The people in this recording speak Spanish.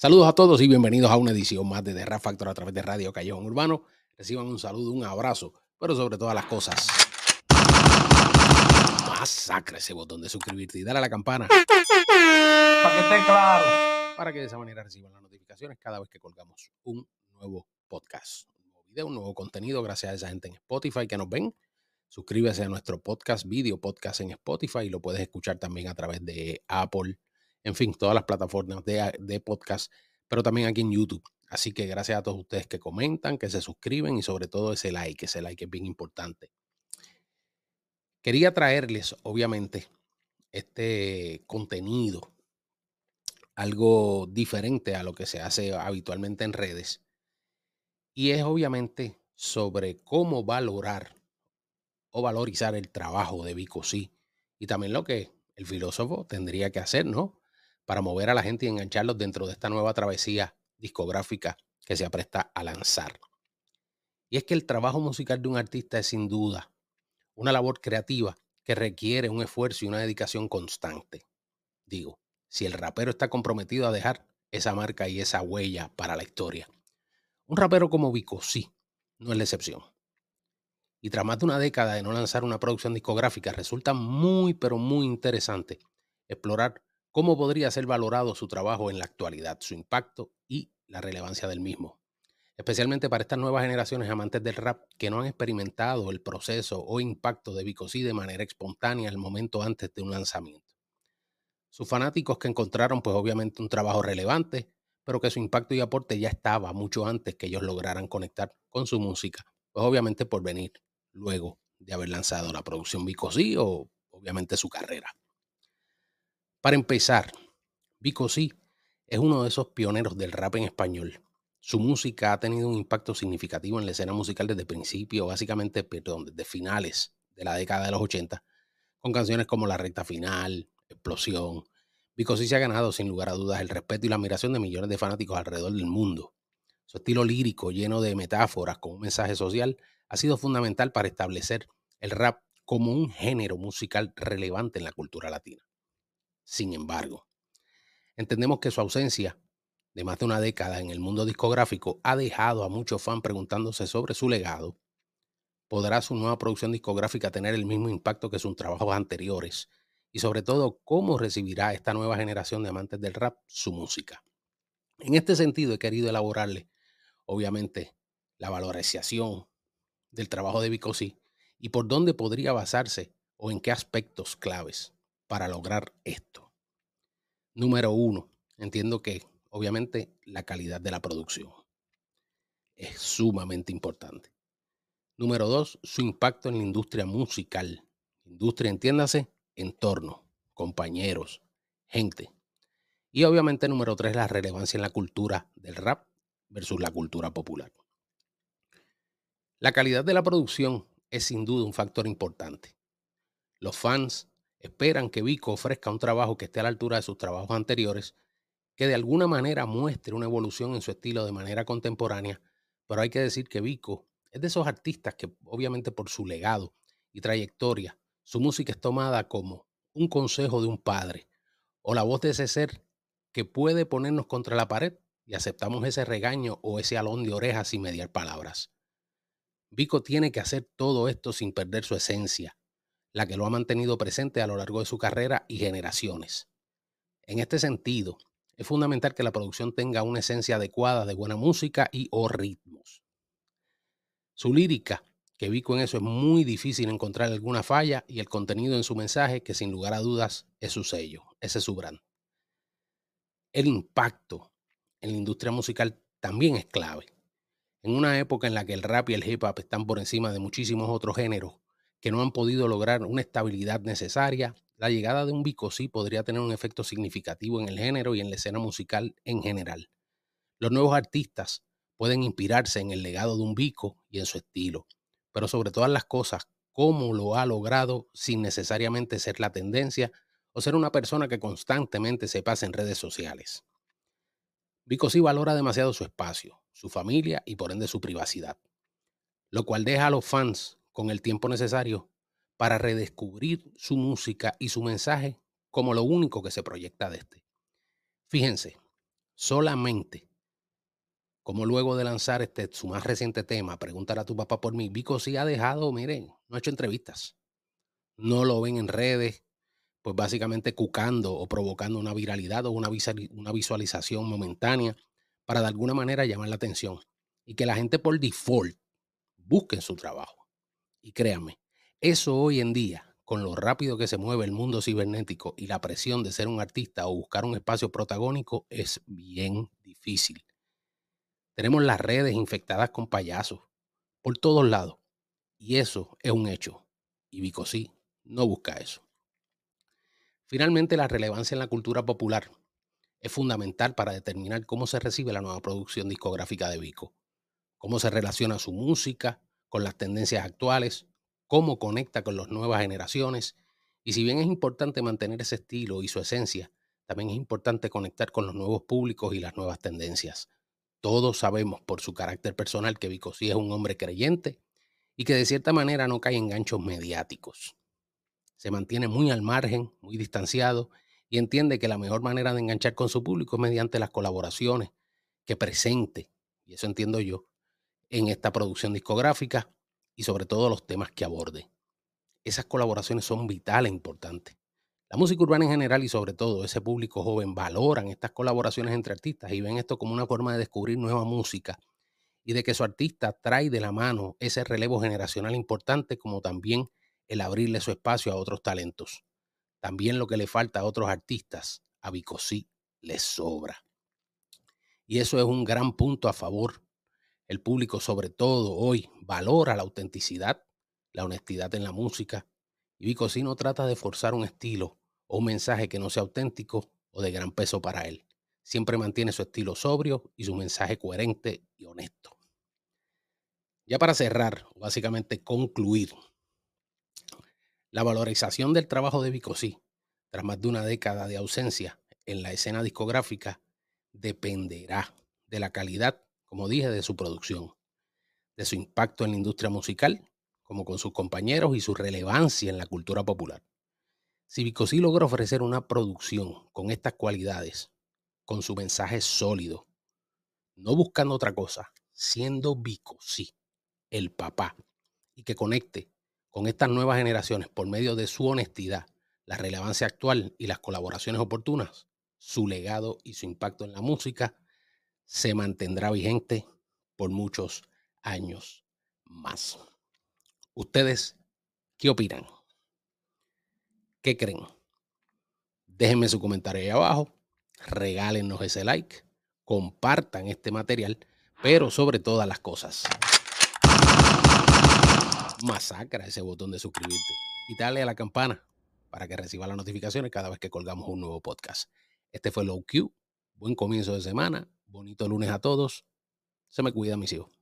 Saludos a todos y bienvenidos a una edición más de The Rap Factor a través de Radio Callejón Urbano. Reciban un saludo, un abrazo, pero sobre todas las cosas, masacre ese botón de suscribirte y dale a la campana. Para que esté claro. Para que de esa manera reciban las notificaciones cada vez que colgamos un nuevo podcast, un nuevo video, un nuevo contenido. Gracias a esa gente en Spotify que nos ven. Suscríbase a nuestro podcast, video podcast en Spotify y lo puedes escuchar también a través de Apple en fin, todas las plataformas de, podcast, pero también aquí en YouTube. Así que gracias a todos ustedes que comentan, que se suscriben y sobre todo ese like, ese like es bien importante. Quería traerles, obviamente, este contenido, algo diferente a lo que se hace habitualmente en redes. Y es obviamente sobre cómo valorar o valorizar el trabajo de Vico sí. Y también lo que el filósofo tendría que hacer, ¿no? Para mover a la gente y engancharlos dentro de esta nueva travesía discográfica que se apresta a lanzar. Y es que el trabajo musical de un artista es sin duda una labor creativa que requiere un esfuerzo y una dedicación constante. Digo, si el rapero está comprometido a dejar esa marca y esa huella para la historia. Un rapero como Vico sí, no es la excepción. Y tras más de una década de no lanzar una producción discográfica, resulta muy, pero muy interesante explorar cómo podría ser valorado su trabajo en la actualidad, su impacto y la relevancia del mismo. Especialmente para estas nuevas generaciones amantes del rap que no han experimentado el proceso o impacto de Bicosí de manera espontánea al momento antes de un lanzamiento. Sus fanáticos que encontraron pues obviamente un trabajo relevante, pero que su impacto y aporte ya estaba mucho antes que ellos lograran conectar con su música, pues obviamente por venir luego de haber lanzado la producción Bicosí o obviamente su carrera. Para empezar, Vico sí es uno de esos pioneros del rap en español. Su música ha tenido un impacto significativo en la escena musical desde principio, básicamente, perdón, desde finales de la década de los 80, con canciones como La Recta Final, Explosión. Vico sí se ha ganado, sin lugar a dudas, el respeto y la admiración de millones de fanáticos alrededor del mundo. Su estilo lírico, lleno de metáforas con un mensaje social, ha sido fundamental para establecer el rap como un género musical relevante en la cultura latina. Sin embargo, entendemos que su ausencia de más de una década en el mundo discográfico ha dejado a muchos fans preguntándose sobre su legado. ¿Podrá su nueva producción discográfica tener el mismo impacto que sus trabajos anteriores? Y sobre todo, ¿cómo recibirá esta nueva generación de amantes del rap su música? En este sentido, he querido elaborarle, obviamente, la valorización del trabajo de Bicosí y por dónde podría basarse o en qué aspectos claves para lograr esto? Número uno, entiendo que obviamente la calidad de la producción es sumamente importante. Número dos, su impacto en la industria musical. Industria, entiéndase, entorno, compañeros, gente. Y obviamente número tres, la relevancia en la cultura del rap versus la cultura popular. La calidad de la producción es sin duda un factor importante. Los fans esperan que Vico ofrezca un trabajo que esté a la altura de sus trabajos anteriores, que de alguna manera muestre una evolución en su estilo de manera contemporánea, pero hay que decir que Vico es de esos artistas que obviamente por su legado y trayectoria, su música es tomada como un consejo de un padre o la voz de ese ser que puede ponernos contra la pared y aceptamos ese regaño o ese alón de orejas sin mediar palabras. Vico tiene que hacer todo esto sin perder su esencia, la que lo ha mantenido presente a lo largo de su carrera y generaciones. En este sentido, es fundamental que la producción tenga una esencia adecuada de buena música y o ritmos. Su lírica, que vi con eso es muy difícil encontrar alguna falla y el contenido en su mensaje, que sin lugar a dudas es su sello, ese es su brand. El impacto en la industria musical también es clave. En una época en la que el rap y el hip hop están por encima de muchísimos otros géneros, que no han podido lograr una estabilidad necesaria, la llegada de un Vico sí podría tener un efecto significativo en el género y en la escena musical en general. Los nuevos artistas pueden inspirarse en el legado de un Vico y en su estilo, pero sobre todas las cosas, cómo lo ha logrado sin necesariamente ser la tendencia o ser una persona que constantemente se pasa en redes sociales. Vico sí valora demasiado su espacio, su familia y por ende su privacidad, lo cual deja a los fans con el tiempo necesario para redescubrir su música y su mensaje como lo único que se proyecta de este. Fíjense, solamente como luego de lanzar este, su más reciente tema, Pregúntale a tu papá por mí, Vico sí ha dejado, miren, no ha hecho entrevistas. No lo ven en redes, pues básicamente cucando o provocando una viralidad o una, una visualización momentánea para de alguna manera llamar la atención y que la gente por default busque su trabajo. Y créanme, eso hoy en día, con lo rápido que se mueve el mundo cibernético y la presión de ser un artista o buscar un espacio protagónico, es bien difícil. Tenemos las redes infectadas con payasos por todos lados. Y eso es un hecho. Y Vicosí no busca eso. Finalmente, la relevancia en la cultura popular es fundamental para determinar cómo se recibe la nueva producción discográfica de Vico, cómo se relaciona su música con las tendencias actuales, cómo conecta con las nuevas generaciones. Y si bien es importante mantener ese estilo y su esencia, también es importante conectar con los nuevos públicos y las nuevas tendencias. Todos sabemos por su carácter personal que Vico sí es un hombre creyente y que de cierta manera no cae en ganchos mediáticos. Se mantiene muy al margen, muy distanciado y entiende que la mejor manera de enganchar con su público es mediante las colaboraciones que presente, y eso entiendo yo, en esta producción discográfica y sobre todo los temas que aborde. Esas colaboraciones son vitales e importantes. La música urbana en general y sobre todo ese público joven valoran estas colaboraciones entre artistas y ven esto como una forma de descubrir nueva música y de que su artista trae de la mano ese relevo generacional importante como también el abrirle su espacio a otros talentos. También lo que le falta a otros artistas, a Bicosí le sobra. Y eso es un gran punto a favor. El público, sobre todo hoy, valora la autenticidad, la honestidad en la música. Y Bicosí no trata de forzar un estilo o un mensaje que no sea auténtico o de gran peso para él. Siempre mantiene su estilo sobrio y su mensaje coherente y honesto. Ya para cerrar, básicamente concluir, la valorización del trabajo de Bicosí, tras más de una década de ausencia en la escena discográfica, dependerá de la calidad, como dije, de su producción, de su impacto en la industria musical, como con sus compañeros y su relevancia en la cultura popular. Si Bicosí logra ofrecer una producción con estas cualidades, con su mensaje sólido, no buscando otra cosa, siendo Bicosí el papá y que conecte con estas nuevas generaciones por medio de su honestidad, la relevancia actual y las colaboraciones oportunas, su legado y su impacto en la música se mantendrá vigente por muchos años más. ¿Ustedes qué opinan? ¿Qué creen? Déjenme su comentario ahí abajo, regálenos ese like, compartan este material, pero sobre todas las cosas, masacra ese botón de suscribirte y dale a la campana para que reciba las notificaciones cada vez que colgamos un nuevo podcast. Este fue Low Q. Buen comienzo de semana. Bonito lunes a todos. Se me cuida, mis hijos.